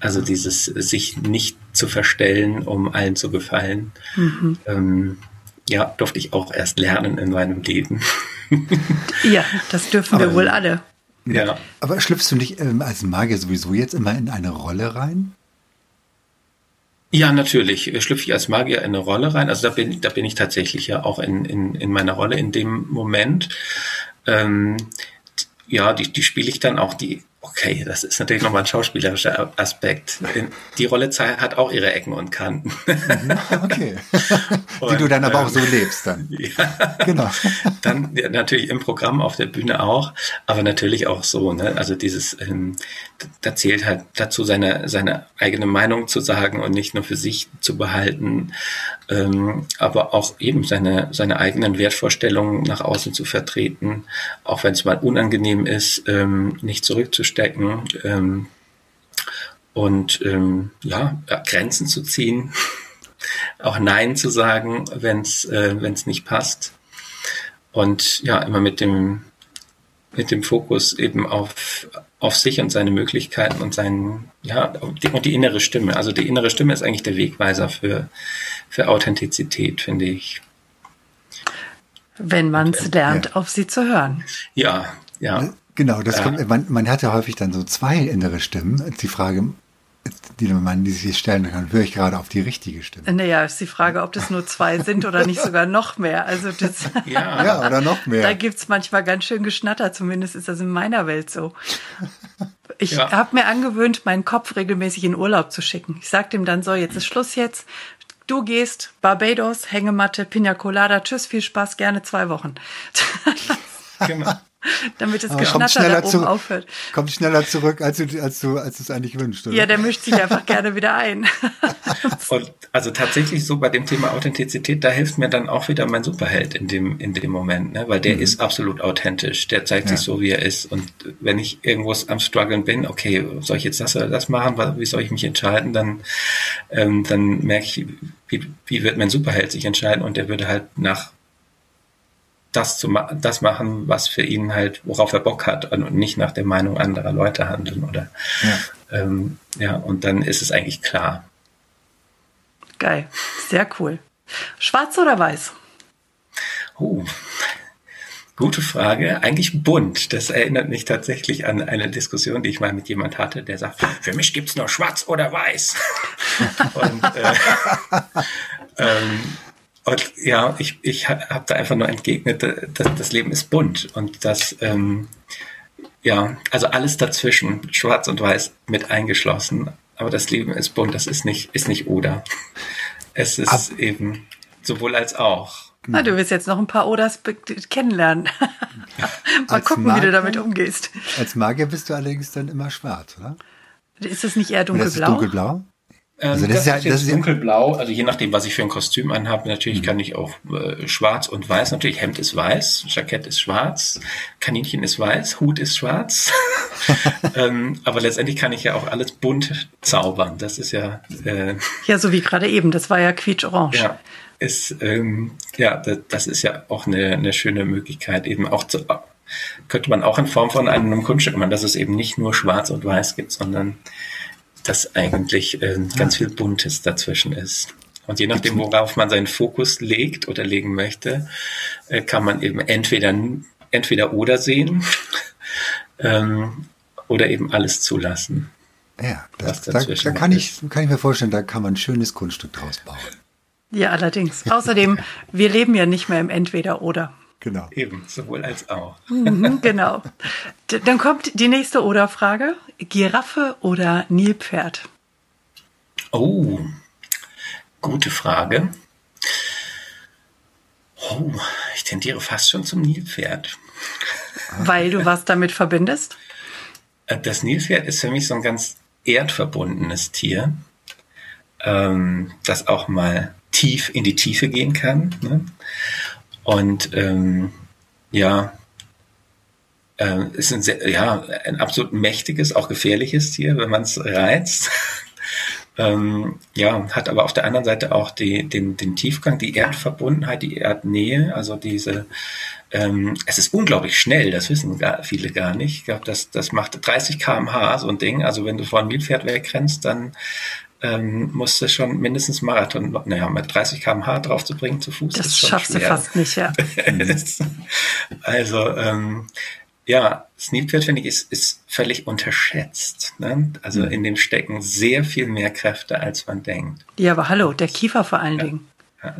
Also dieses sich nicht zu verstellen, um allen zu gefallen. Mhm. Ähm, ja, durfte ich auch erst lernen in meinem Leben. ja, das dürfen aber, wir wohl alle. Ja. Aber schlüpfst du nicht ähm, als Magier sowieso jetzt immer in eine Rolle rein? Ja, natürlich schlüpfe ich als Magier in eine Rolle rein. Also da bin, da bin ich tatsächlich ja auch in, in, in meiner Rolle in dem Moment. Ähm, ja, die, die spiele ich dann auch, die Okay, das ist natürlich nochmal ein schauspielerischer Aspekt. Die Rolle hat auch ihre Ecken und Kanten. Mhm, okay. Die du dann aber auch so ähm, lebst dann. Ja. Genau. Dann ja, natürlich im Programm auf der Bühne auch, aber natürlich auch so. Ne? Also dieses, ähm, da zählt halt dazu, seine, seine eigene Meinung zu sagen und nicht nur für sich zu behalten, ähm, aber auch eben seine, seine eigenen Wertvorstellungen nach außen zu vertreten, auch wenn es mal unangenehm ist, ähm, nicht zurückzustecken ähm, und ähm, ja, Grenzen zu ziehen, auch Nein zu sagen, wenn es äh, wenn's nicht passt und ja, immer mit dem mit dem Fokus eben auf, auf sich und seine Möglichkeiten und seinen, ja, und die innere Stimme. Also die innere Stimme ist eigentlich der Wegweiser für, für Authentizität, finde ich. Wenn man es lernt, ja. auf sie zu hören. Ja, ja. Genau, das kommt, man, man hat ja häufig dann so zwei innere Stimmen. Die Frage, die man die sich stellen kann, höre ich gerade auf die richtige Stimme. Naja, ist die Frage, ob das nur zwei sind oder nicht sogar noch mehr. Also das, ja. ja, oder noch mehr. Da gibt es manchmal ganz schön Geschnatter, zumindest ist das in meiner Welt so. Ich ja. habe mir angewöhnt, meinen Kopf regelmäßig in Urlaub zu schicken. Ich sage dem dann so, jetzt ist Schluss jetzt. Du gehst, Barbados, Hängematte, Pina Colada, tschüss, viel Spaß, gerne zwei Wochen. genau. damit das Geschnatter da oben zu, aufhört. Kommt schneller zurück, als du, als du, als du es eigentlich wünschst, oder? Ja, der mischt sich einfach gerne wieder ein. Und also tatsächlich so bei dem Thema Authentizität, da hilft mir dann auch wieder mein Superheld in dem, in dem Moment, ne? weil der mhm. ist absolut authentisch. Der zeigt ja. sich so, wie er ist. Und wenn ich irgendwo am struggeln bin, okay, soll ich jetzt das oder das machen? Wie soll ich mich entscheiden? Dann, ähm, dann merke ich, wie, wie wird mein Superheld sich entscheiden? Und der würde halt nach das zu ma das machen, was für ihn halt, worauf er Bock hat und nicht nach der Meinung anderer Leute handeln oder ja, ähm, ja und dann ist es eigentlich klar. Geil, sehr cool. Schwarz oder weiß? Uh, gute Frage. Eigentlich bunt. Das erinnert mich tatsächlich an eine Diskussion, die ich mal mit jemand hatte, der sagt, für mich gibt's nur schwarz oder weiß. und, äh, ähm, und ja, ich, ich habe da einfach nur entgegnet, dass das Leben ist bunt und das, ähm, ja, also alles dazwischen, schwarz und weiß mit eingeschlossen. Aber das Leben ist bunt, das ist nicht, ist nicht oder. Es ist Ab eben sowohl als auch. Ah, du wirst jetzt noch ein paar Oders kennenlernen. Mal als gucken, Magier, wie du damit umgehst. Als Magier bist du allerdings dann immer schwarz, oder? Ist das nicht eher dunkelblau? Ist dunkelblau? Ähm, also das, das, ist, ja, ist jetzt dunkelblau, also je nachdem, was ich für ein Kostüm anhabe, natürlich mhm. kann ich auch äh, schwarz und weiß, natürlich Hemd ist weiß, Jackett ist schwarz, Kaninchen ist weiß, Hut ist schwarz, ähm, aber letztendlich kann ich ja auch alles bunt zaubern, das ist ja... Äh, ja, so wie gerade eben, das war ja quietsch-orange. Ja, ist, ähm, ja, das, das ist ja auch eine, eine schöne Möglichkeit, eben auch zu, könnte man auch in Form von einem Kunststück machen, dass es eben nicht nur schwarz und weiß gibt, sondern dass eigentlich äh, ganz viel Buntes dazwischen ist. Und je nachdem, worauf man seinen Fokus legt oder legen möchte, äh, kann man eben entweder, entweder oder sehen ähm, oder eben alles zulassen. Ja, das, da, da kann, ich, kann ich mir vorstellen, da kann man ein schönes Kunststück draus bauen. Ja, allerdings. Außerdem, wir leben ja nicht mehr im Entweder-Oder. Genau. Eben, sowohl als auch. Mhm, genau. Dann kommt die nächste Oder-Frage. Giraffe oder Nilpferd? Oh, gute Frage. Oh, ich tendiere fast schon zum Nilpferd. Weil du was damit verbindest? Äh, das Nilpferd ist für mich so ein ganz erdverbundenes Tier, ähm, das auch mal tief in die Tiefe gehen kann. Ne? Und ähm, ja, äh, ist ein sehr, ja, ein absolut mächtiges, auch gefährliches Tier, wenn man es reizt. ähm, ja, hat aber auf der anderen Seite auch die, den, den Tiefgang, die Erdverbundenheit, die Erdnähe, also diese, ähm, es ist unglaublich schnell, das wissen gar, viele gar nicht. Ich glaube, das, das macht 30 kmh so ein Ding. Also wenn du vor einem Nilpferd wegrennst, dann ähm, musste schon mindestens Marathon, naja, mit 30 km/h drauf zu bringen zu Fuß. Das schaffst schwer. du fast nicht, ja. also, ähm, ja, Sneakpad, finde ich, ist, ist völlig unterschätzt. Ne? Also mhm. in dem stecken sehr viel mehr Kräfte, als man denkt. Ja, aber hallo, der Kiefer vor allen ja. Dingen. Ja.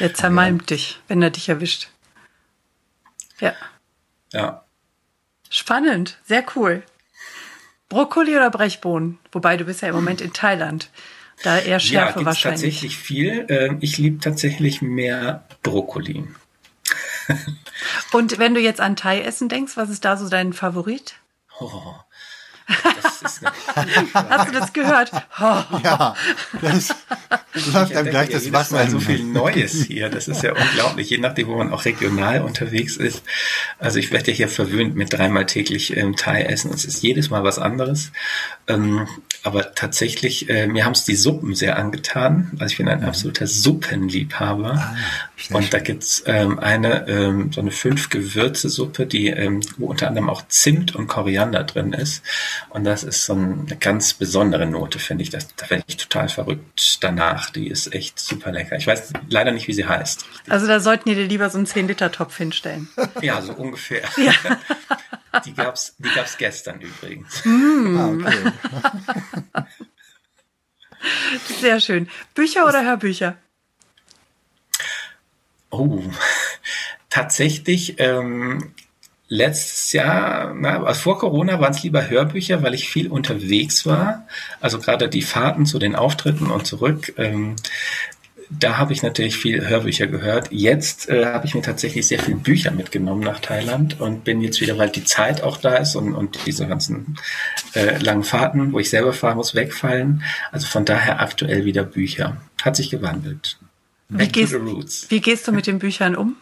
Der zermalmt ja. dich, wenn er dich erwischt. Ja. Ja. Spannend, sehr cool. Brokkoli oder Brechbohnen? Wobei du bist ja im Moment in Thailand. Da eher Schärfe ja, wahrscheinlich. tatsächlich viel. Ähm, ich liebe tatsächlich mehr Brokkoli. Und wenn du jetzt an Thai-Essen denkst, was ist da so dein Favorit? Oh, Hast du das gehört? Oh. Ja, das läuft einem gleich das Wasser. Mal so viel Neues hier. Das ist ja unglaublich, je nachdem, wo man auch regional unterwegs ist. Also ich werde ja hier verwöhnt mit dreimal täglich ähm, Thai essen. Es ist jedes Mal was anderes. Ähm, aber tatsächlich, äh, mir haben es die Suppen sehr angetan. Also ich bin ein mhm. absoluter Suppenliebhaber. Ah, und da gibt's ähm, eine, ähm, so eine fünf Gewürze-Suppe, die, ähm, wo unter anderem auch Zimt und Koriander drin ist. Und das ist so eine ganz besondere Note, finde ich. Das, da werde ich total verrückt danach. Die ist echt super lecker. Ich weiß leider nicht, wie sie heißt. Also da sollten ihr dir lieber so einen 10-Liter-Topf hinstellen. Ja, so ungefähr. Ja. Die gab's, die gab's gestern übrigens. Mm. Ah, okay. Sehr schön. Bücher oder Hörbücher? Oh, tatsächlich ähm, letztes Jahr, na, also vor Corona waren es lieber Hörbücher, weil ich viel unterwegs war. Also gerade die Fahrten zu den Auftritten und zurück. Ähm, da habe ich natürlich viel Hörbücher gehört. Jetzt äh, habe ich mir tatsächlich sehr viel Bücher mitgenommen nach Thailand und bin jetzt wieder, weil die Zeit auch da ist und, und diese ganzen äh, langen Fahrten, wo ich selber fahren muss, wegfallen. Also von daher aktuell wieder Bücher. Hat sich gewandelt. Wie gehst, wie gehst du mit den Büchern um?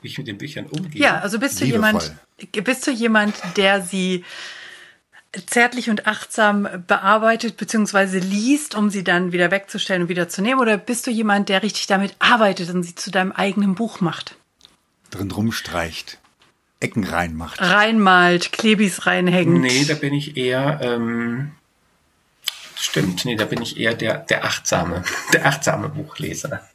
Wie ich mit den Büchern umgehe? Ja, also bist du jemand, bist du jemand, der sie zärtlich und achtsam bearbeitet bzw. liest, um sie dann wieder wegzustellen und wieder zu nehmen? Oder bist du jemand, der richtig damit arbeitet und sie zu deinem eigenen Buch macht? Drin rumstreicht. Ecken reinmacht. Reinmalt, Klebis reinhängt. Nee, da bin ich eher, ähm, stimmt, nee, da bin ich eher der, der achtsame, der achtsame Buchleser.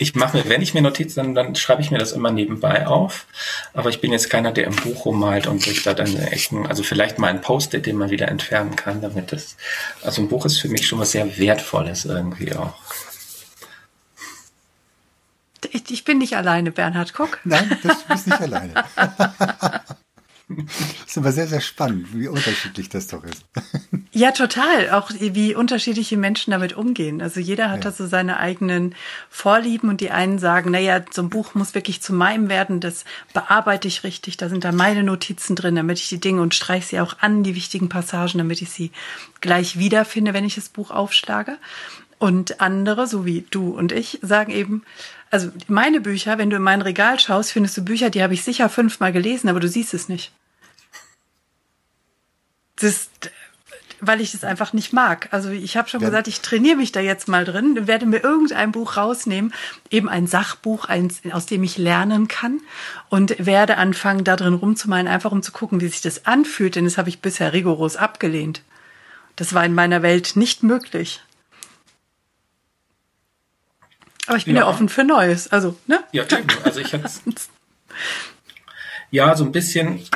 Ich mache mir, wenn ich mir Notizen, dann, dann schreibe ich mir das immer nebenbei auf. Aber ich bin jetzt keiner, der im Buch rummalt und sich da dann Ecken, also vielleicht mal ein Post-it, den man wieder entfernen kann, damit das, also ein Buch ist für mich schon was sehr Wertvolles irgendwie auch. Ich, ich bin nicht alleine, Bernhard, guck. Nein, das bist nicht alleine. Das ist aber sehr, sehr spannend, wie unterschiedlich das doch ist. Ja, total. Auch wie unterschiedliche Menschen damit umgehen. Also jeder hat ja. da so seine eigenen Vorlieben und die einen sagen, naja, so ein Buch muss wirklich zu meinem werden, das bearbeite ich richtig, da sind da meine Notizen drin, damit ich die Dinge und streiche sie auch an, die wichtigen Passagen, damit ich sie gleich wiederfinde, wenn ich das Buch aufschlage. Und andere, so wie du und ich, sagen eben, also meine Bücher, wenn du in mein Regal schaust, findest du Bücher, die habe ich sicher fünfmal gelesen, aber du siehst es nicht. Das ist, weil ich es einfach nicht mag. Also ich habe schon ja. gesagt, ich trainiere mich da jetzt mal drin, werde mir irgendein Buch rausnehmen, eben ein Sachbuch, eins, aus dem ich lernen kann und werde anfangen, da drin rumzumalen, einfach um zu gucken, wie sich das anfühlt, denn das habe ich bisher rigoros abgelehnt. Das war in meiner Welt nicht möglich. Aber ich bin ja, ja offen für Neues. Also, ne? Ja, eben. Also ich ja so ein bisschen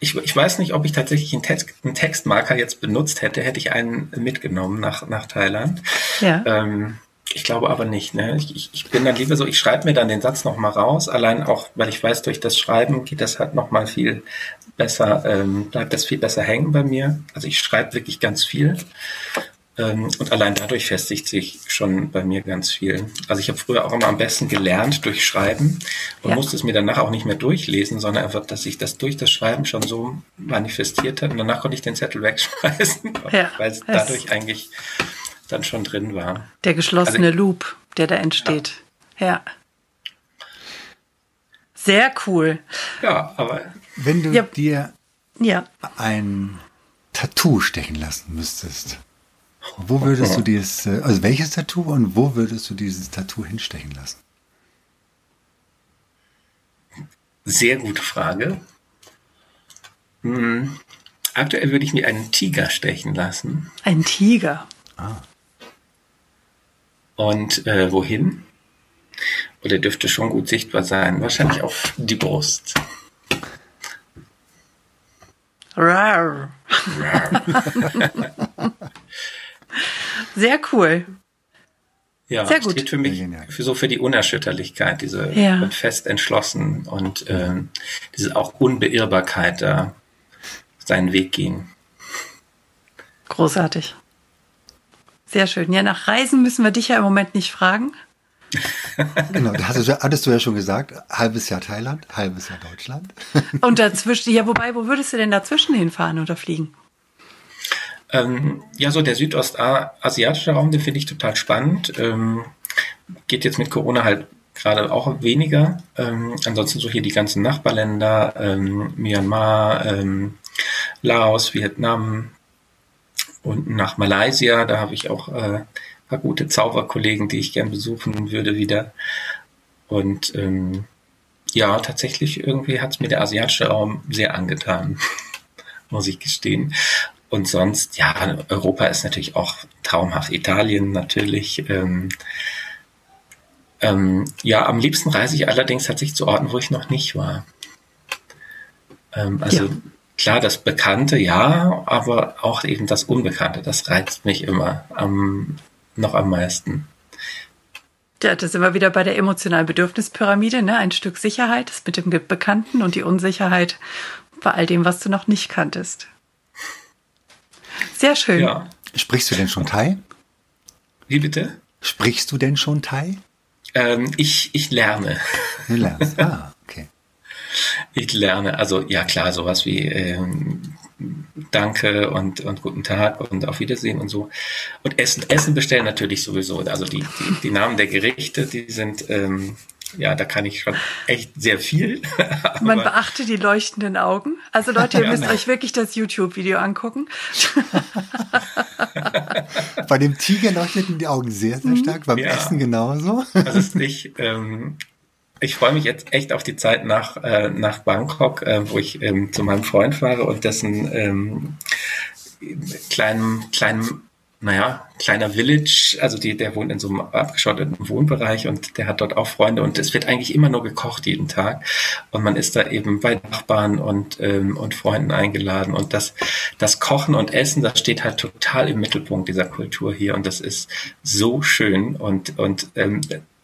ich, ich weiß nicht, ob ich tatsächlich einen, Text, einen Textmarker jetzt benutzt hätte, hätte ich einen mitgenommen nach, nach Thailand. Ja. Ähm, ich glaube aber nicht. Ne? Ich, ich bin dann lieber so, ich schreibe mir dann den Satz nochmal raus, allein auch, weil ich weiß, durch das Schreiben geht das halt nochmal viel besser, ähm, bleibt das viel besser hängen bei mir. Also ich schreibe wirklich ganz viel. Ähm, und allein dadurch festigt sich schon bei mir ganz viel. Also ich habe früher auch immer am besten gelernt durch Schreiben und ja. musste es mir danach auch nicht mehr durchlesen, sondern einfach, dass sich das durch das Schreiben schon so manifestiert hat und danach konnte ich den Zettel wegschmeißen, ja, weil es dadurch eigentlich dann schon drin war. Der geschlossene also, Loop, der da entsteht. ja. ja. Sehr cool. Ja, aber. Wenn du ja. dir ja. ein Tattoo stechen lassen müsstest, wo würdest du dieses, äh, also welches Tattoo und wo würdest du dieses Tattoo hinstechen lassen? Sehr gute Frage. Hm. Aktuell würde ich mir einen Tiger stechen lassen. Ein Tiger. Ah. Und äh, wohin? Oder dürfte schon gut sichtbar sein? Wahrscheinlich auf die Brust. Rar. Rar. Sehr cool. Ja, Sehr gut. steht für mich für so für die Unerschütterlichkeit, diese ja. fest entschlossen und ähm, diese auch Unbeirrbarkeit da seinen Weg gehen. Großartig. Sehr schön. Ja, nach Reisen müssen wir dich ja im Moment nicht fragen. genau, da hattest, hattest, du ja schon gesagt, halbes Jahr Thailand, halbes Jahr Deutschland. Und dazwischen, ja, wobei, wo würdest du denn dazwischen hinfahren oder fliegen? Ähm, ja, so der südostasiatische Raum, den finde ich total spannend. Ähm, geht jetzt mit Corona halt gerade auch weniger. Ähm, ansonsten so hier die ganzen Nachbarländer, ähm, Myanmar, ähm, Laos, Vietnam und nach Malaysia. Da habe ich auch äh, paar gute Zauberkollegen, die ich gern besuchen würde wieder. Und ähm, ja, tatsächlich irgendwie hat es mir der asiatische Raum sehr angetan, muss ich gestehen. Und sonst, ja, Europa ist natürlich auch traumhaft. Italien natürlich. Ähm, ähm, ja, am liebsten reise ich allerdings tatsächlich zu Orten, wo ich noch nicht war. Ähm, also ja. klar, das Bekannte, ja, aber auch eben das Unbekannte, das reizt mich immer am, noch am meisten. Ja, da sind wir wieder bei der emotionalen Bedürfnispyramide, ne? Ein Stück Sicherheit mit dem Bekannten und die Unsicherheit bei all dem, was du noch nicht kanntest. Sehr schön. Ja. Sprichst du denn schon Thai? Wie bitte? Sprichst du denn schon Thai? Ähm, ich, ich lerne. Du lernst, ah, okay. Ich lerne, also ja klar, sowas wie ähm, Danke und, und guten Tag und auf Wiedersehen und so. Und Essen, Essen bestellen natürlich sowieso. Also die, die, die Namen der Gerichte, die sind ähm, ja, da kann ich schon echt sehr viel. Man beachte die leuchtenden Augen. Also Leute, ihr ja, müsst nein. euch wirklich das YouTube-Video angucken. Bei dem Tiger leuchteten die Augen sehr, sehr mhm. stark. Beim ja. Essen genauso. Das ist nicht, ähm, ich freue mich jetzt echt auf die Zeit nach, äh, nach Bangkok, äh, wo ich ähm, zu meinem Freund fahre und dessen ähm, kleinem, kleinem naja, kleiner Village, also die, der wohnt in so einem abgeschotteten Wohnbereich und der hat dort auch Freunde und es wird eigentlich immer nur gekocht jeden Tag. Und man ist da eben bei Nachbarn und, ähm, und Freunden eingeladen. Und das, das Kochen und Essen, das steht halt total im Mittelpunkt dieser Kultur hier. Und das ist so schön und, und ähm,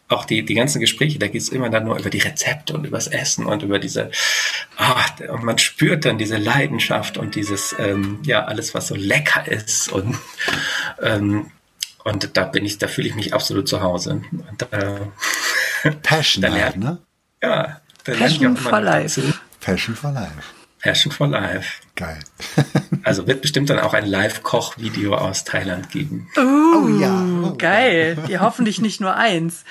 auch die, die ganzen Gespräche, da geht es immer dann nur über die Rezepte und übers Essen und über diese, ah, und man spürt dann diese Leidenschaft und dieses, ähm, ja, alles, was so lecker ist und, ähm, und da bin ich, da fühle ich mich absolut zu Hause. Und, äh, Passion, da halt, ne? Ja, da Passion for life. Dazu. Passion for life. Passion for Life. Geil. also wird bestimmt dann auch ein Live-Koch-Video aus Thailand geben. Uh, oh ja. Oh, geil. Ja, hoffentlich nicht nur eins.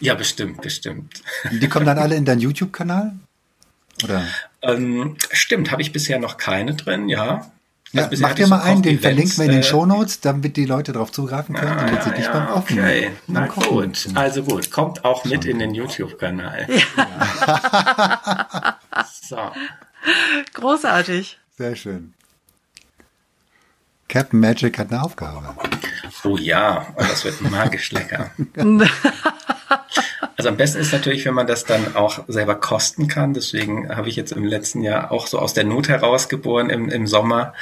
Ja, bestimmt, bestimmt. Die kommen dann alle in deinen YouTube-Kanal? Oder? Ähm, stimmt, habe ich bisher noch keine drin, ja. Also ja, mach dir mal so einen, den verlinken wir in den Shownotes, damit die Leute darauf zugreifen können, ah, damit sie dich ja, beim Offenen. Okay, na gut. Also gut, kommt auch mit in den YouTube-Kanal. Ja. so. Großartig. Sehr schön. Captain Magic hat eine Aufgabe. Oh ja, und das wird magisch lecker. Also am besten ist natürlich, wenn man das dann auch selber kosten kann. Deswegen habe ich jetzt im letzten Jahr auch so aus der Not heraus geboren im, im Sommer,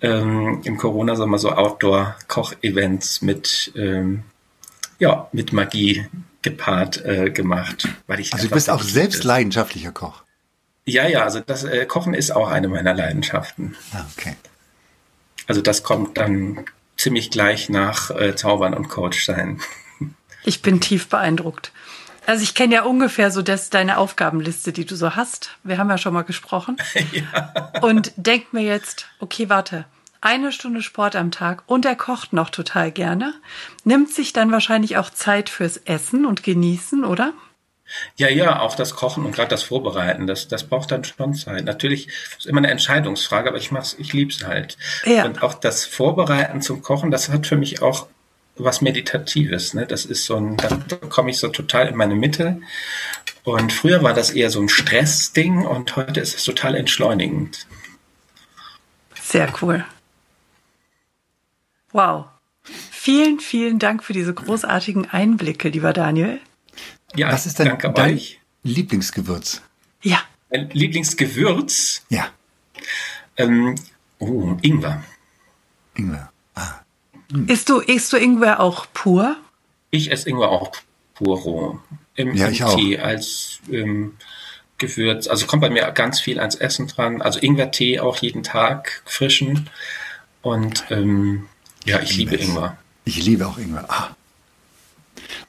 ähm, im Corona-Sommer so Outdoor-Koch-Events mit, ähm, ja, mit Magie gepaart äh, gemacht. Weil ich also du bist auch selbst ist. leidenschaftlicher Koch. Ja, ja, also das äh, Kochen ist auch eine meiner Leidenschaften. Ah, okay. Also das kommt dann ziemlich gleich nach äh, Zaubern und Coach sein. Ich bin tief beeindruckt. Also ich kenne ja ungefähr so das, deine Aufgabenliste, die du so hast. Wir haben ja schon mal gesprochen. ja. Und denk mir jetzt, okay, warte, eine Stunde Sport am Tag und er kocht noch total gerne, nimmt sich dann wahrscheinlich auch Zeit fürs Essen und Genießen, oder? Ja, ja, auch das Kochen und gerade das Vorbereiten, das, das braucht dann schon Zeit. Natürlich ist immer eine Entscheidungsfrage, aber ich mach's, ich lieb's halt. Ja. Und auch das Vorbereiten zum Kochen, das hat für mich auch was Meditatives. Ne? Das ist so ein, da komme ich so total in meine Mitte. Und früher war das eher so ein Stressding und heute ist es total entschleunigend. Sehr cool. Wow. Vielen, vielen Dank für diese großartigen Einblicke, lieber Daniel. Ja, Was ist denn danke dein euch. Lieblingsgewürz? Ja. Mein Lieblingsgewürz? Ja. Ähm, oh, Ingwer. Ingwer. Hm. Isst du, isst du Ingwer auch pur? Ich esse Ingwer auch pur roh. Im, ja, ich auch. Tee als ähm, Gewürz. Also kommt bei mir ganz viel ans Essen dran. Also Ingwer-Tee auch jeden Tag frischen. Und ähm, ja, ich, ich liebe es. Ingwer. Ich liebe auch Ingwer. Ah.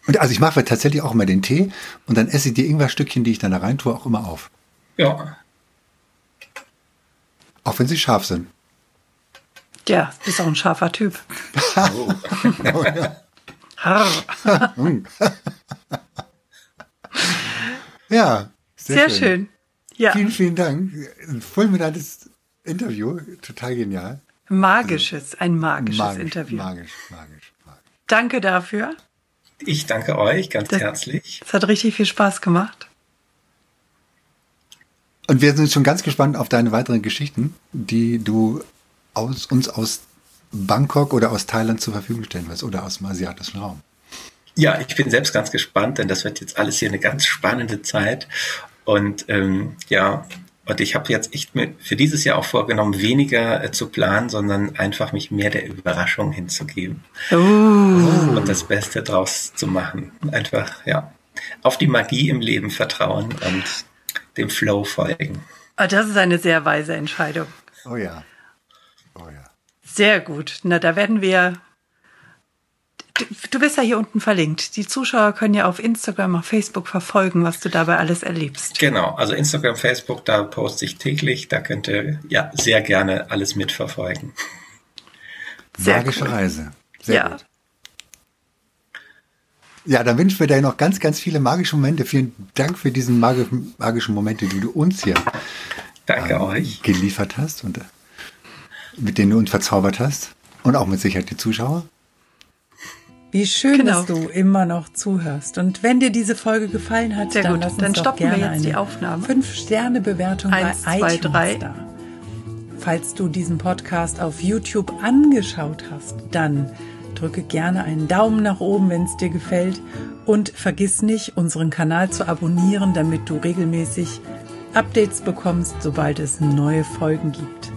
Und also ich mache tatsächlich auch immer den Tee und dann esse ich die Ingwerstückchen, die ich dann da rein tue, auch immer auf. Ja. Auch wenn sie scharf sind. Ja, bist auch ein scharfer Typ. Oh. oh ja. Sehr, sehr schön. schön. Ja. Vielen, vielen Dank. Fulminantes Interview. Total genial. Magisches, ein magisches magisch, Interview. Magisch, magisch, magisch. Danke dafür. Ich danke euch ganz das, herzlich. Es hat richtig viel Spaß gemacht. Und wir sind schon ganz gespannt auf deine weiteren Geschichten, die du aus, uns aus Bangkok oder aus Thailand zur Verfügung stellen wirst oder aus dem asiatischen Raum. Ja, ich bin selbst ganz gespannt, denn das wird jetzt alles hier eine ganz spannende Zeit. Und ähm, ja, und ich habe jetzt echt mir für dieses Jahr auch vorgenommen, weniger äh, zu planen, sondern einfach mich mehr der Überraschung hinzugeben. Uh. Und das Beste draus zu machen. Einfach, ja, auf die Magie im Leben vertrauen und dem Flow folgen. Oh, das ist eine sehr weise Entscheidung. Oh ja. Sehr gut. Na, da werden wir du bist ja hier unten verlinkt. Die Zuschauer können ja auf Instagram, auf Facebook verfolgen, was du dabei alles erlebst. Genau, also Instagram, Facebook, da poste ich täglich. Da könnt ihr ja sehr gerne alles mitverfolgen. Sehr Magische cool. Reise. Sehr ja. gut. Ja, dann wünschen wir dir noch ganz, ganz viele magische Momente. Vielen Dank für diesen magischen, magischen Momente, die du uns hier Danke ähm, euch. geliefert hast und äh, mit denen du uns verzaubert hast. Und auch mit Sicherheit die Zuschauer. Wie schön, genau. dass du immer noch zuhörst. Und wenn dir diese Folge gefallen hat, Sehr dann gut. lass uns dann stoppen wir jetzt die Aufnahme. Fünf Sterne Bewertung Eins, bei zwei, iTunes drei. da. Falls du diesen Podcast auf YouTube angeschaut hast, dann drücke gerne einen Daumen nach oben, wenn es dir gefällt und vergiss nicht, unseren Kanal zu abonnieren, damit du regelmäßig Updates bekommst, sobald es neue Folgen gibt.